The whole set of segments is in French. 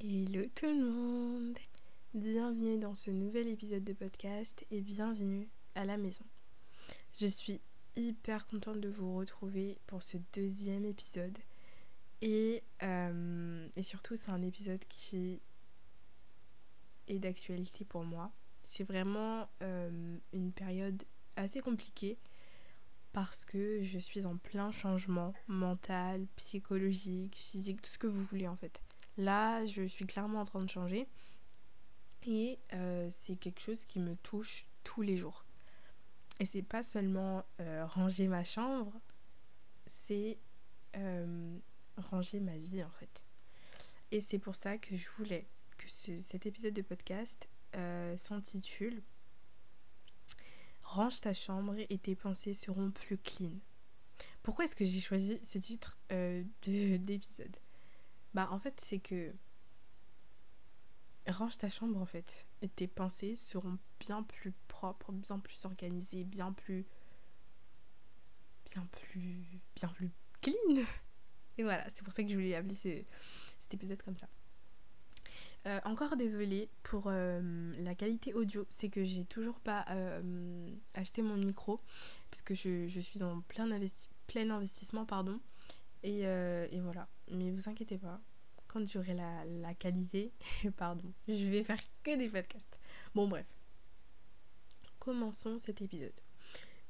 Hello tout le monde Bienvenue dans ce nouvel épisode de podcast et bienvenue à la maison. Je suis hyper contente de vous retrouver pour ce deuxième épisode et, euh, surtout c'est un épisode qui est d'actualité pour moi. C'est vraiment euh, une période assez compliquée parce que je suis en plein changement mental, psychologique, physique, tout ce que vous voulez en fait. Là, je suis clairement en train de changer. Et euh, c'est quelque chose qui me touche tous les jours. Et c'est pas seulement euh, ranger ma chambre, c'est euh, ranger ma vie en fait. Et c'est pour ça que je voulais que cet épisode de podcast s'intitule Range ta chambre et tes pensées seront plus clean. Pourquoi est-ce que j'ai choisi ce titre d'épisode? Bah en fait c'est que range ta chambre en fait et tes pensées seront bien plus propres, bien plus organisées, bien plus bien plus bien plus clean. Et voilà, c'est pour ça que je voulais appeler cet épisode comme ça. Euh, encore désolée pour euh, la qualité audio, c'est que j'ai toujours pas euh, acheté mon micro parce que je, je suis en plein, plein investissement pardon et, et voilà, mais vous inquiétez pas, quand j'aurai la, la qualité, pardon, je vais faire que des podcasts. Bon bref, commençons cet épisode.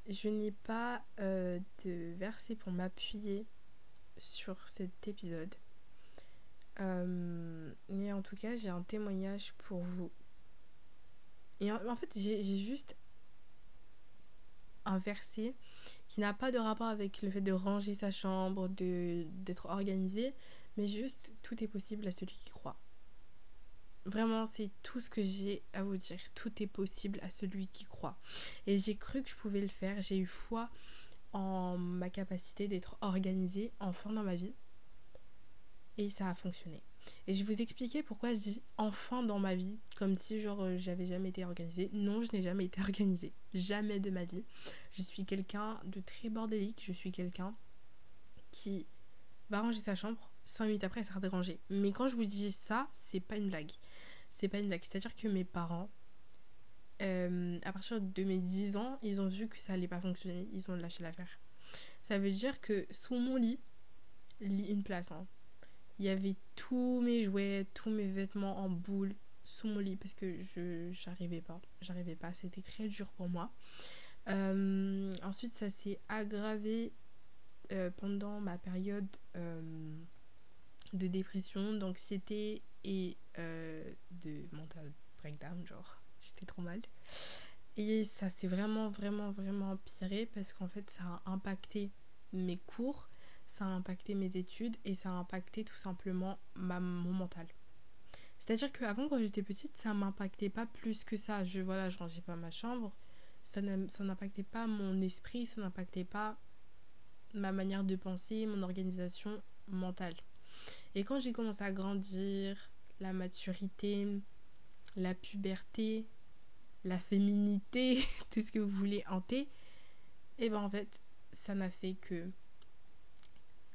Je n'ai pas euh, de verset pour m'appuyer sur cet épisode. Euh, mais en tout cas, j'ai un témoignage pour vous. Et en, en fait, j'ai juste un verset qui n'a pas de rapport avec le fait de ranger sa chambre, d'être organisé, mais juste tout est possible à celui qui croit. Vraiment, c'est tout ce que j'ai à vous dire. Tout est possible à celui qui croit. Et j'ai cru que je pouvais le faire. J'ai eu foi en ma capacité d'être organisée enfin dans ma vie. Et ça a fonctionné. Et je vais vous expliquer pourquoi je dis enfin dans ma vie, comme si genre euh, j'avais jamais été organisée. Non, je n'ai jamais été organisée. Jamais de ma vie. Je suis quelqu'un de très bordélique. Je suis quelqu'un qui va ranger sa chambre. Cinq minutes après, elle sera dérangée. Mais quand je vous dis ça, c'est pas une blague. C'est pas une blague. C'est-à-dire que mes parents, euh, à partir de mes 10 ans, ils ont vu que ça allait pas fonctionner. Ils ont lâché l'affaire. Ça veut dire que sous mon lit, lit une place, hein, il y avait tous mes jouets, tous mes vêtements en boule sous mon lit parce que je j'arrivais pas. J'arrivais pas. C'était très dur pour moi. Euh, ensuite, ça s'est aggravé euh, pendant ma période euh, de dépression, d'anxiété et de mental breakdown, genre j'étais trop mal. Et ça s'est vraiment, vraiment, vraiment empiré parce qu'en fait, ça a impacté mes cours ça a impacté mes études et ça a impacté tout simplement ma, mon mental. C'est-à-dire qu'avant, quand j'étais petite, ça m'impactait pas plus que ça. Je, voilà, je rangeais pas ma chambre. Ça n'impactait pas mon esprit, ça n'impactait pas ma manière de penser, mon organisation mentale. Et quand j'ai commencé à grandir, la maturité, la puberté, la féminité, tout ce que vous voulez hanter, et eh ben en fait, ça n'a fait que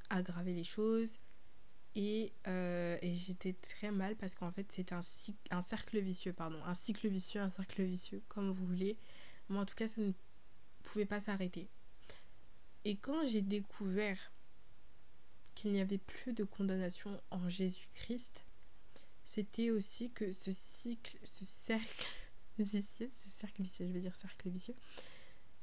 aggraver les choses. Et, euh, et j'étais très mal parce qu'en fait c'était un, un cercle vicieux, pardon. Un cycle vicieux, un cercle vicieux, comme vous voulez. Moi en tout cas ça ne pouvait pas s'arrêter. Et quand j'ai découvert qu'il n'y avait plus de condamnation en Jésus-Christ, c'était aussi que ce cycle, ce cercle vicieux, ce cercle vicieux, je vais dire cercle vicieux,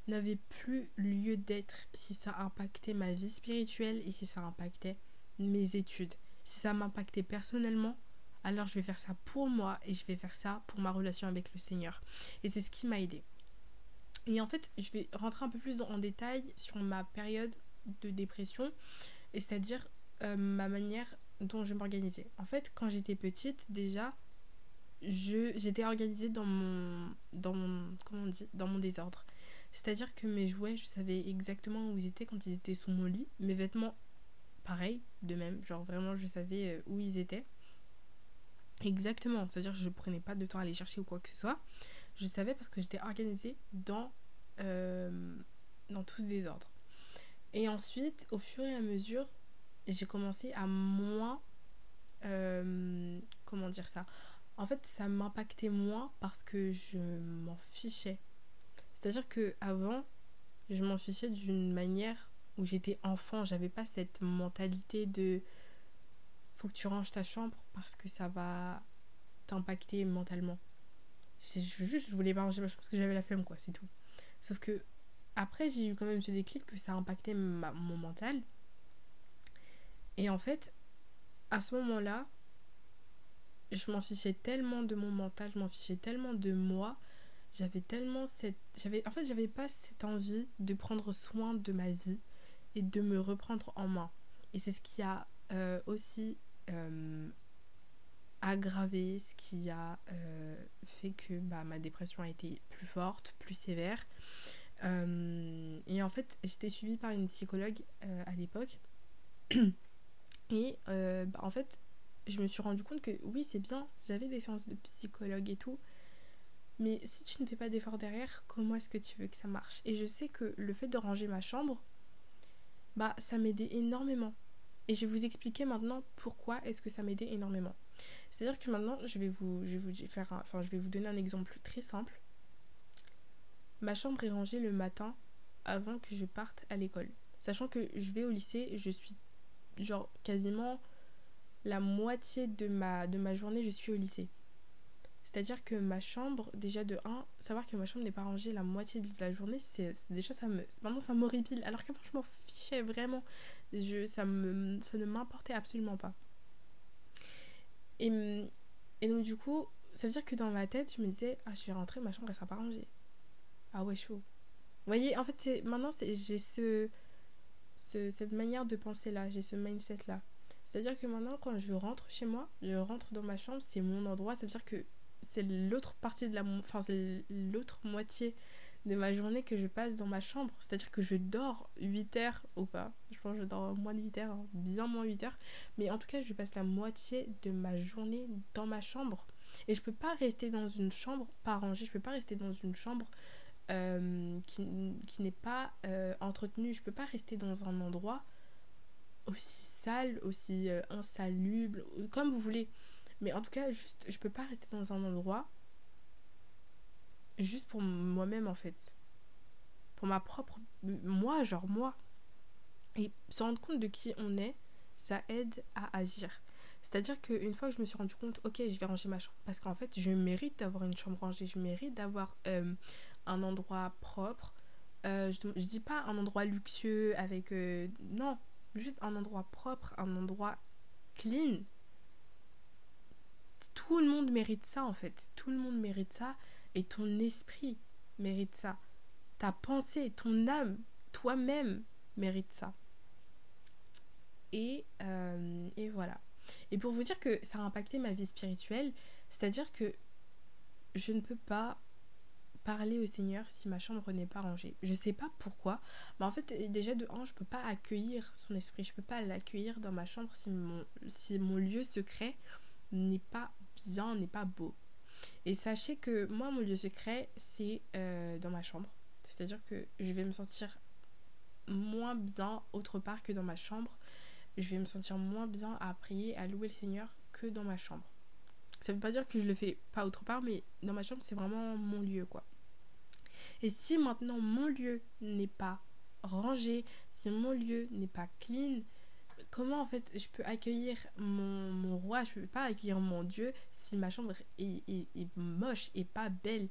n'avait plus lieu d'être si ça impactait ma vie spirituelle et si ça impactait mes études. Si ça m'impactait personnellement, alors je vais faire ça pour moi et je vais faire ça pour ma relation avec le Seigneur. Et c'est ce qui m'a aidé. Et en fait, je vais rentrer un peu plus en détail sur ma période de dépression, et c'est-à-dire euh, ma manière dont je m'organisais. En fait, quand j'étais petite, déjà, j'étais organisée dans mon dans mon comment on dit dans mon désordre c'est-à-dire que mes jouets, je savais exactement où ils étaient quand ils étaient sous mon lit. Mes vêtements, pareil, de même. Genre vraiment, je savais euh, où ils étaient. Exactement. C'est-à-dire que je prenais pas de temps à les chercher ou quoi que ce soit. Je savais parce que j'étais organisée dans, euh, dans tous ces ordres. Et ensuite, au fur et à mesure, j'ai commencé à moins... Euh, comment dire ça? En fait, ça m'impactait moins parce que je m'en fichais. C'est-à-dire que avant, je m'en fichais d'une manière où j'étais enfant, j'avais pas cette mentalité de faut que tu ranges ta chambre parce que ça va t'impacter mentalement. C'est juste, je voulais pas ranger ma chambre parce que j'avais la flemme, quoi, c'est tout. Sauf que après, j'ai eu quand même ce déclic que ça impactait mon mental. Et en fait, à ce moment-là, je m'en fichais tellement de mon mental, je m'en fichais tellement de moi. J'avais tellement cette. J'avais, en fait, j'avais pas cette envie de prendre soin de ma vie et de me reprendre en main. Et c'est ce qui a euh, aussi euh, aggravé, ce qui a euh, fait que bah, ma dépression a été plus forte, plus sévère. et en fait, j'étais suivie par une psychologue à l'époque. Et bah, en fait, je me suis rendu compte que oui, c'est bien, j'avais des séances de psychologue et tout. Mais si tu ne fais pas d'effort derrière, comment est-ce que tu veux que ça marche? Et je sais que le fait de ranger ma chambre, bah ça m'aidait énormément. Et je vais vous expliquer maintenant pourquoi est-ce que ça m'aidait énormément. C'est-à-dire que maintenant, je vais vous, faire, enfin, je vais vous donner un exemple très simple. Ma chambre est rangée le matin avant que je parte à l'école. Sachant que je vais au lycée, je suis genre quasiment la moitié de ma, de ma journée, je suis au lycée. C'est-à-dire que ma chambre, déjà de 1, savoir que ma chambre n'est pas rangée la moitié de la journée, c'est déjà ça me. Maintenant ça m'horripile. Alors qu'avant je m'en fichais vraiment. Je, ça, me, ça ne m'importait absolument pas. Et, et donc du coup, ça veut dire que dans ma tête, je me disais, ah je vais rentrer, ma chambre elle sera pas rangée. Ah ouais, chaud. Vous voyez, en fait, maintenant j'ai ce, ce, cette manière de penser là, j'ai ce mindset là. C'est-à-dire que maintenant, quand je rentre chez moi, je rentre dans ma chambre, c'est mon endroit. Ça veut dire que c'est l'autre partie de la. Enfin, l'autre moitié de ma journée que je passe dans ma chambre. C'est-à-dire que je dors 8 heures ou pas. Je pense que je dors moins de 8 heures, hein, bien moins 8 heures. Mais en tout cas, je passe la moitié de ma journée dans ma chambre. Et je peux pas rester dans une chambre pas rangée. Je peux pas rester dans une chambre euh, qui, qui n'est pas euh, entretenue. Je peux pas rester dans un endroit aussi sale, aussi euh, insalubre, comme vous voulez. Mais en tout cas, juste, je peux pas rester dans un endroit juste pour moi-même en fait. Pour ma propre. Moi, genre moi. Et se rendre compte de qui on est, ça aide à agir. C'est-à-dire qu'une fois que je me suis rendu compte, ok, je vais ranger ma chambre. Parce qu'en fait, je mérite d'avoir une chambre rangée. Je mérite d'avoir euh, un endroit propre. Euh, je, je dis pas un endroit luxueux avec. non, juste un endroit propre, un endroit clean. Tout le monde mérite ça en fait. Tout le monde mérite ça et ton esprit mérite ça. Ta pensée, ton âme, toi-même mérite ça. Et, euh, et voilà. Et pour vous dire que ça a impacté ma vie spirituelle, c'est-à-dire que je ne peux pas parler au Seigneur si ma chambre n'est pas rangée. Je sais pas pourquoi, mais en fait déjà de un, je peux pas accueillir son esprit, je peux pas l'accueillir dans ma chambre si mon, si mon lieu secret n'est pas n'est pas beau. Et sachez que moi mon lieu secret c'est euh, dans ma chambre. C'est-à-dire que je vais me sentir moins bien autre part que dans ma chambre. Je vais me sentir moins bien à prier, à louer le Seigneur que dans ma chambre. Ça veut pas dire que je le fais pas autre part, mais dans ma chambre, c'est vraiment mon lieu, quoi. Et si maintenant mon lieu n'est pas rangé, si mon lieu n'est pas clean, comment en fait je peux accueillir mon, roi, je peux pas accueillir mon Dieu si ma chambre est, moche et pas belle,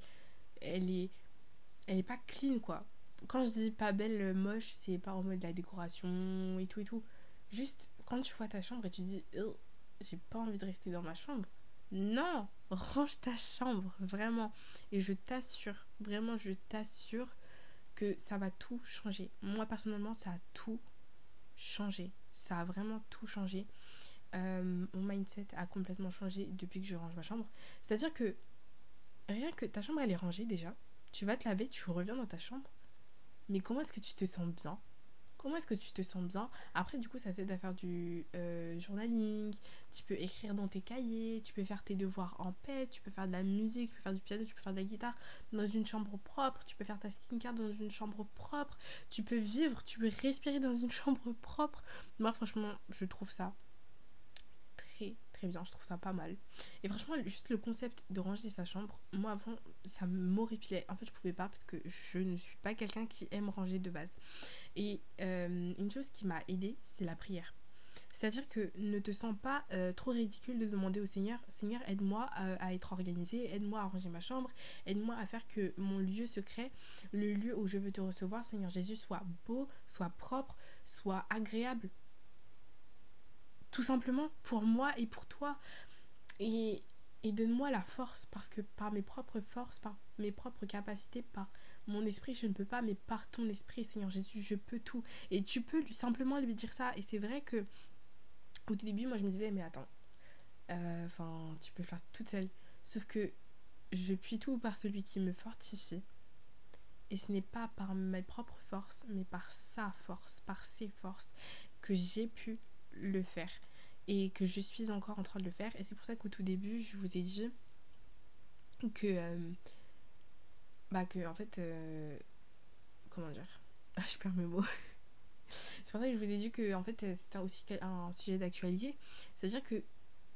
elle est, pas clean quoi. Quand je dis pas belle, moche, c'est pas en mode la décoration et tout et tout. Juste quand tu vois ta chambre et tu dis, j'ai pas envie de rester dans ma chambre, non, range ta chambre, vraiment. Et je t'assure, vraiment, je t'assure que ça va tout changer. Moi, personnellement, ça a tout changé. Ça a vraiment tout changé. Euh, mon mindset a complètement changé depuis que je range ma chambre. C'est-à-dire que rien que ta chambre, elle est rangée déjà. Tu vas te laver, tu reviens dans ta chambre. Mais comment est-ce que tu te sens bien? Comment est-ce que tu te sens bien. Après, du coup, ça t'aide à faire du euh, journaling, tu peux écrire dans tes cahiers, tu peux faire tes devoirs en paix, tu peux faire de la musique, tu peux faire du piano, tu peux faire de la guitare dans une chambre propre, tu peux faire ta skincare dans une chambre propre, tu peux vivre, tu peux respirer dans une chambre propre. Moi, franchement, je trouve ça très bien, je trouve ça pas mal. Et franchement, juste le concept de ranger sa chambre, moi avant, ça m'horripilait. En fait, je pouvais pas parce que je ne suis pas quelqu'un qui aime ranger de base. Et euh, une chose qui m'a aidé, c'est la prière. C'est-à-dire que ne te sens pas euh, trop ridicule de demander au Seigneur, Seigneur, aide-moi à, être organisé, aide-moi à ranger ma chambre, aide-moi à faire que mon lieu secret, le lieu où je veux te recevoir, Seigneur Jésus, soit beau, soit propre, soit agréable. Tout simplement pour moi et pour toi. Et, donne-moi la force, parce que par mes propres forces, par mes propres capacités, par mon esprit, je ne peux pas, mais par ton esprit, Seigneur Jésus, je peux tout. Et tu peux simplement lui dire ça. Et c'est vrai que au début, moi, je me disais, mais attends, euh, enfin, tu peux le faire toute seule. Sauf que je puis tout par celui qui me fortifie. Et ce n'est pas par mes propres forces, mais par sa force, par ses forces, que j'ai pu le faire. Et que je suis encore en train de le faire. Et c'est pour ça qu'au tout début, je vous ai dit que. Euh, bah, que en fait. Euh, comment dire? Je perds mes mots. C'est pour ça que je vous ai dit que en fait c'était aussi un sujet d'actualité. C'est-à-dire que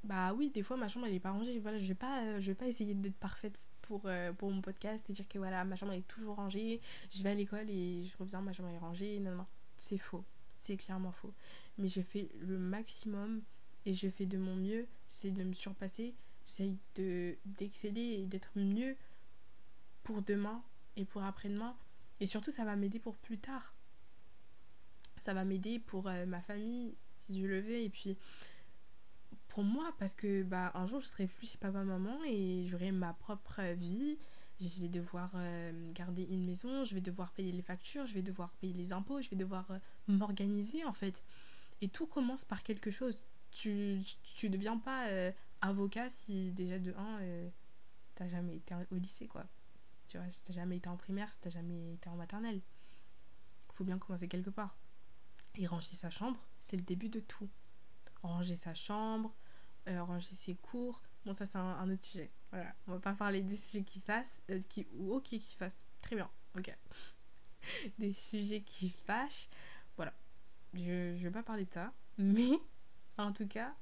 bah oui, des fois ma chambre elle est pas rangée. Voilà, je vais pas euh, je vais pas essayer d'être parfaite pour, euh, pour mon podcast et dire que voilà, ma chambre est toujours rangée, je vais à l'école et je reviens, ma chambre est rangée. Non non, c'est faux. C'est clairement faux. Mais je fais le maximum et je fais de mon mieux, j'essaie de me surpasser, j'essaie de d'exceller et d'être mieux pour demain et pour après-demain. Et surtout ça va m'aider pour plus tard. Ça va m'aider pour euh, ma famille si je le veux et puis pour moi parce que bah un jour je serai plus papa maman et j'aurai ma propre vie. Je vais devoir euh, garder une maison je vais devoir payer les factures je vais devoir payer les impôts je vais devoir euh, m'organiser en fait et tout commence par quelque chose tu tu deviens pas avocat si déjà de un t'as jamais été au lycée quoi tu vois si t'as jamais été en primaire si t'as jamais été en maternelle faut bien commencer quelque part et ranger sa chambre, c'est le début de tout. Ranger sa chambre, euh, ranger ses cours. Bon, ça, c'est un, autre sujet. Voilà. On va pas parler des sujets qui fassent. Euh, qui, ou ok, qui fassent. Très bien. Ok. des sujets qui fâchent. Je, je vais pas parler de ça. Mais, en tout cas,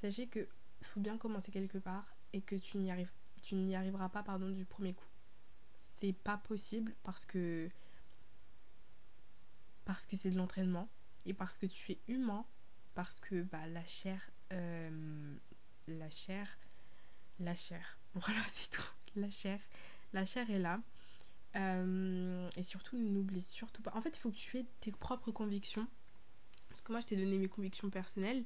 sachez que faut bien commencer quelque part et que tu n'y arrives tu n'y arriveras pas pardon du premier coup. C'est pas possible parce que parce que c'est de l'entraînement et parce que tu es humain, parce que bah, la chair, euh, la chair, la chair, voilà c'est tout, la chair, la chair est là. Euh, et surtout, n'oublie surtout pas. En fait, il faut que tu aies tes propres convictions. Parce que moi, je t'ai donné mes convictions personnelles.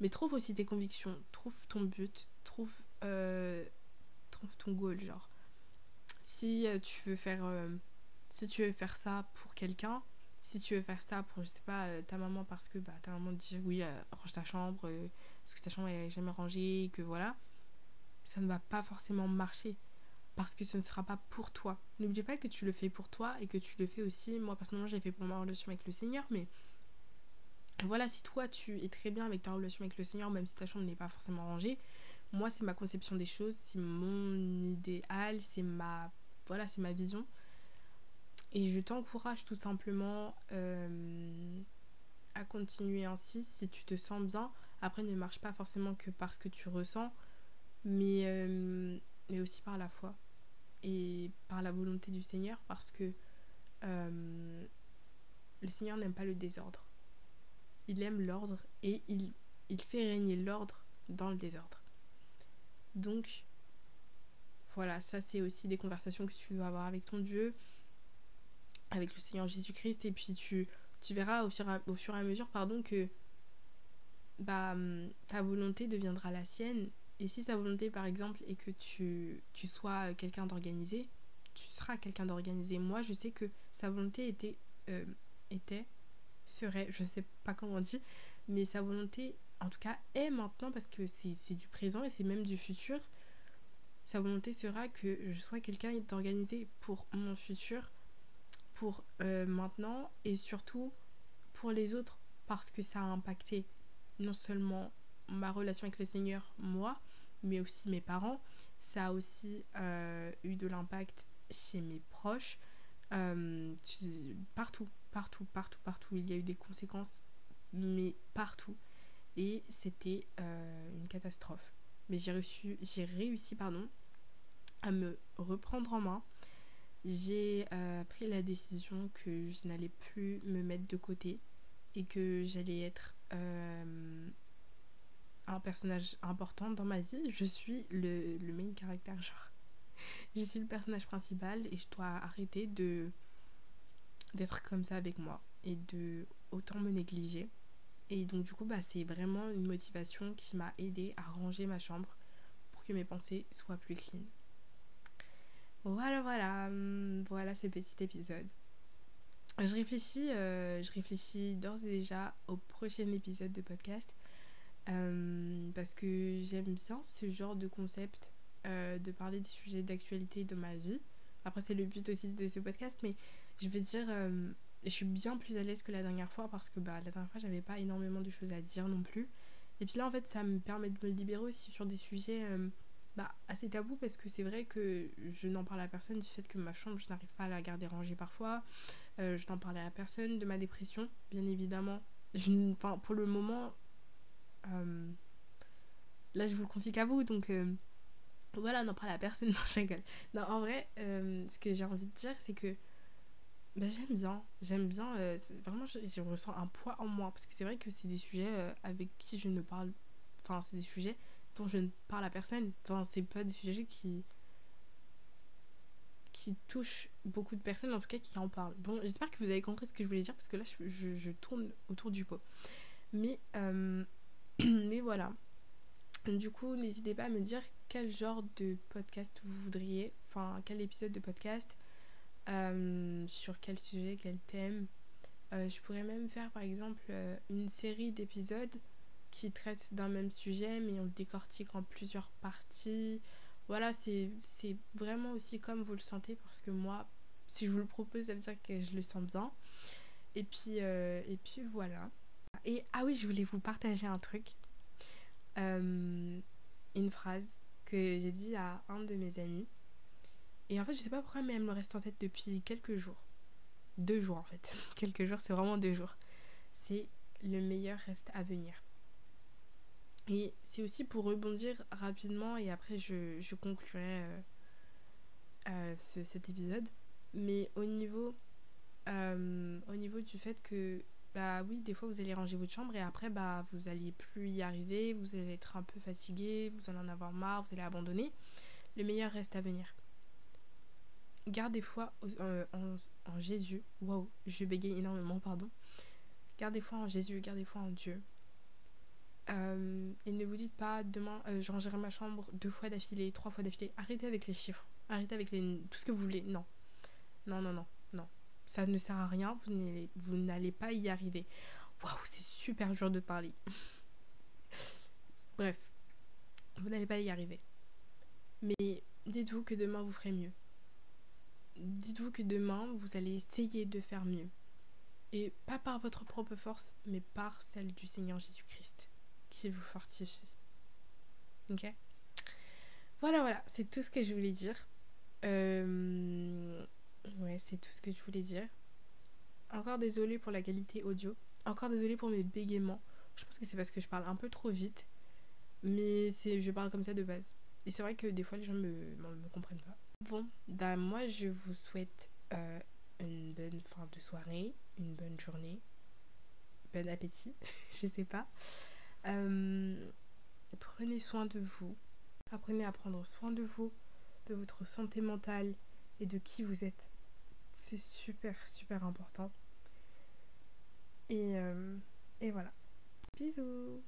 Mais trouve aussi tes convictions. Trouve ton but. Trouve, euh, ton goal, genre. Si tu veux faire... si tu veux faire ça pour quelqu'un, si tu veux faire ça pour, je sais pas, euh, ta maman parce que bah, ta maman dit oui, euh, range ta chambre, euh, parce que ta chambre est jamais rangée, que voilà, ça ne va pas forcément marcher parce que ce ne sera pas pour toi. N'oublie pas que tu le fais pour toi et que tu le fais aussi. Moi, personnellement, j'ai fait pour ma relation avec le Seigneur, mais voilà, si toi tu es très bien avec ta relation avec le Seigneur, même si ta chambre n'est pas forcément rangée, moi, c'est ma conception des choses, c'est mon idéal, c'est ma, voilà, c'est ma vision. Et je t'encourage tout simplement euh, à continuer ainsi si tu te sens bien. Après, ne marche pas forcément que parce que tu ressens, mais, euh, mais aussi par la foi et par la volonté du Seigneur parce que euh, le Seigneur n'aime pas le désordre. Il aime l'ordre et il, fait régner l'ordre dans le désordre. Donc, voilà, ça c'est aussi des conversations que tu dois avoir avec ton Dieu avec le Seigneur Jésus-Christ et puis tu, verras au fur, et à, mesure pardon, que bah, ta volonté deviendra la sienne et si sa volonté par exemple est que tu, tu sois quelqu'un d'organisé, tu seras quelqu'un d'organisé. Moi je sais que sa volonté était, euh, était, serait, je sais pas comment on dit, mais sa volonté en tout cas est maintenant parce que c'est du présent et c'est même du futur. Sa volonté sera que je sois quelqu'un d'organisé pour mon futur pour euh, maintenant et surtout pour les autres parce que ça a impacté non seulement ma relation avec le Seigneur, moi, mais aussi mes parents. Ça a aussi euh, eu de l'impact chez mes proches. Euh, partout, partout, partout, partout. Il y a eu des conséquences, mais partout. et c'était une catastrophe. Mais j'ai réussi, j'ai réussi pardon, à me reprendre en main. J'ai pris la décision que je n'allais plus me mettre de côté et que j'allais être un personnage important dans ma vie. Je suis le, le main caractère, genre. Je suis le personnage principal et je dois arrêter de d'être comme ça avec moi et de autant me négliger. Et donc du coup, bah, c'est vraiment une motivation qui m'a aidé à ranger ma chambre pour que mes pensées soient plus clean. Voilà, voilà, hum, voilà ce petit épisode. Je réfléchis, euh, je réfléchis d'ores et déjà au prochain épisode de podcast euh, parce que j'aime bien ce genre de concept euh, de parler des sujets d'actualité de ma vie. Après, c'est le but aussi de ce podcast, mais je veux dire, euh, je suis bien plus à l'aise que la dernière fois parce que bah, la dernière fois, j'avais pas énormément de choses à dire non plus. Et puis là, en fait, ça me permet de me libérer aussi sur des sujets bah, assez tabous parce que c'est vrai que je n'en parle à personne du fait que ma chambre, je n'arrive pas à la garder rangée parfois. je n'en parle à personne de ma dépression, bien évidemment. Je, pour le moment, euh, là, je vous le confie qu'à vous, donc euh, voilà, n'en parle à personne, non, je Non, en vrai, euh, ce que j'ai envie de dire, c'est que bah, j'aime bien, j'aime bien, vraiment, je, ressens un poids en moi, parce que c'est vrai que c'est des sujets avec qui je ne parle, enfin, c'est des sujets dont je ne parle à personne, enfin, c'est pas des sujets qui qui touchent beaucoup de personnes, en tout cas qui en parlent. Bon, j'espère que vous avez compris ce que je voulais dire, parce que là, je, je, tourne autour du pot. Mais Mais voilà. Du coup, n'hésitez pas à me dire quel genre de podcast vous voudriez, enfin quel épisode de podcast, euh, sur quel sujet, quel thème. Euh, je pourrais même faire par exemple euh, une série d'épisodes qui traitent d'un même sujet mais on le décortique en plusieurs parties. Voilà, c'est vraiment aussi comme vous le sentez parce que moi, si je vous le propose, ça veut dire que je le sens bien. Et puis, et puis voilà. Et ah oui, je voulais vous partager un truc. Une phrase que j'ai dit à un de mes amis. Et en fait, je sais pas pourquoi, mais elle me reste en tête depuis quelques jours. Deux jours en fait. quelques jours, c'est vraiment deux jours. C'est le meilleur reste à venir. Et c'est aussi pour rebondir rapidement et après je, je conclurai euh, euh, cet épisode. Mais au niveau, au niveau du fait que bah oui, des fois vous allez ranger votre chambre et après bah vous allez plus y arriver, vous allez être un peu fatigué, vous allez en avoir marre, vous allez abandonner. Le meilleur reste à venir. Gardez foi euh, en, Jésus. Waouh, je bégaye énormément, pardon. Gardez foi en Jésus, gardez foi en Dieu. Euh, et ne vous dites pas demain euh, je rangerai ma chambre deux fois d'affilée, trois fois d'affilée. Arrêtez avec les chiffres. Arrêtez avec les, tout ce que vous voulez. Non. Non, non, non, non. Ça ne sert à rien, vous n'allez pas y arriver. Waouh, c'est super dur de parler. Bref, vous n'allez pas y arriver. Mais dites-vous que demain vous ferez mieux. Dites-vous que demain vous allez essayer de faire mieux. Et pas par votre propre force, mais par celle du Seigneur Jésus-Christ qui vous fortifie. Ok? Voilà, voilà, c'est tout ce que je voulais dire. Euh, Ouais, c'est tout ce que je voulais dire. Encore désolée pour la qualité audio. Encore désolée pour mes bégaiements. Je pense que c'est parce que je parle un peu trop vite. Mais je parle comme ça de base. Et c'est vrai que des fois les gens me, me, comprennent pas. Bon, bah moi je vous souhaite euh, une bonne fin de soirée, une bonne journée, bon appétit, je sais pas. Euh, prenez soin de vous. Apprenez à prendre soin de vous, de votre santé mentale et de qui vous êtes. C'est super, super important. Et, euh, et voilà. Bisous